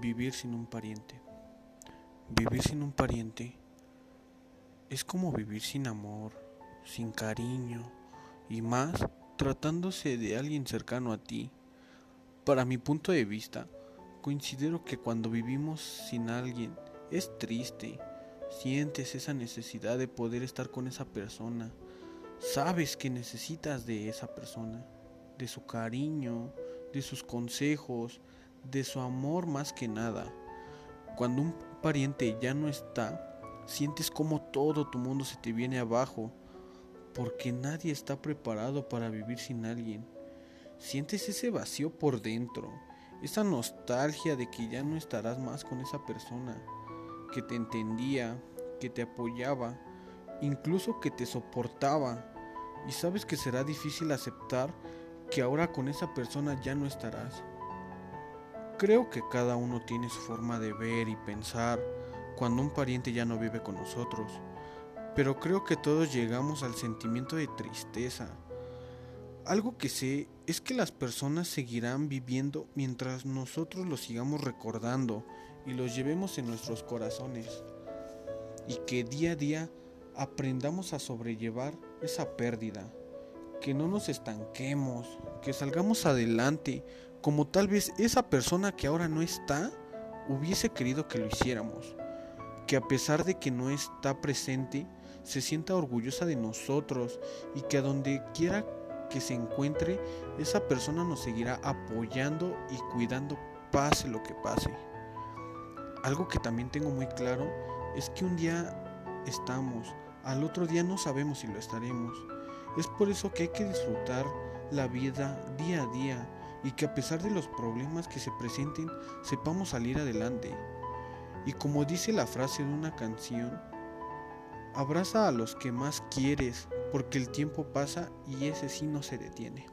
Vivir sin un pariente. Vivir sin un pariente es como vivir sin amor, sin cariño y más tratándose de alguien cercano a ti. Para mi punto de vista, considero que cuando vivimos sin alguien es triste. Sientes esa necesidad de poder estar con esa persona. Sabes que necesitas de esa persona, de su cariño, de sus consejos, de su amor más que nada. Cuando un pariente ya no está, sientes como todo tu mundo se te viene abajo, porque nadie está preparado para vivir sin alguien. Sientes ese vacío por dentro, esa nostalgia de que ya no estarás más con esa persona, que te entendía, que te apoyaba, incluso que te soportaba, y sabes que será difícil aceptar que ahora con esa persona ya no estarás. Creo que cada uno tiene su forma de ver y pensar cuando un pariente ya no vive con nosotros, pero creo que todos llegamos al sentimiento de tristeza. Algo que sé es que las personas seguirán viviendo mientras nosotros los sigamos recordando y los llevemos en nuestros corazones, y que día a día aprendamos a sobrellevar esa pérdida, que no nos estanquemos, que salgamos adelante como tal vez esa persona que ahora no está hubiese querido que lo hiciéramos. Que a pesar de que no está presente, se sienta orgullosa de nosotros y que a donde quiera que se encuentre, esa persona nos seguirá apoyando y cuidando pase lo que pase. Algo que también tengo muy claro es que un día estamos, al otro día no sabemos si lo estaremos. Es por eso que hay que disfrutar la vida día a día y que a pesar de los problemas que se presenten sepamos salir adelante. Y como dice la frase de una canción, abraza a los que más quieres porque el tiempo pasa y ese sí no se detiene.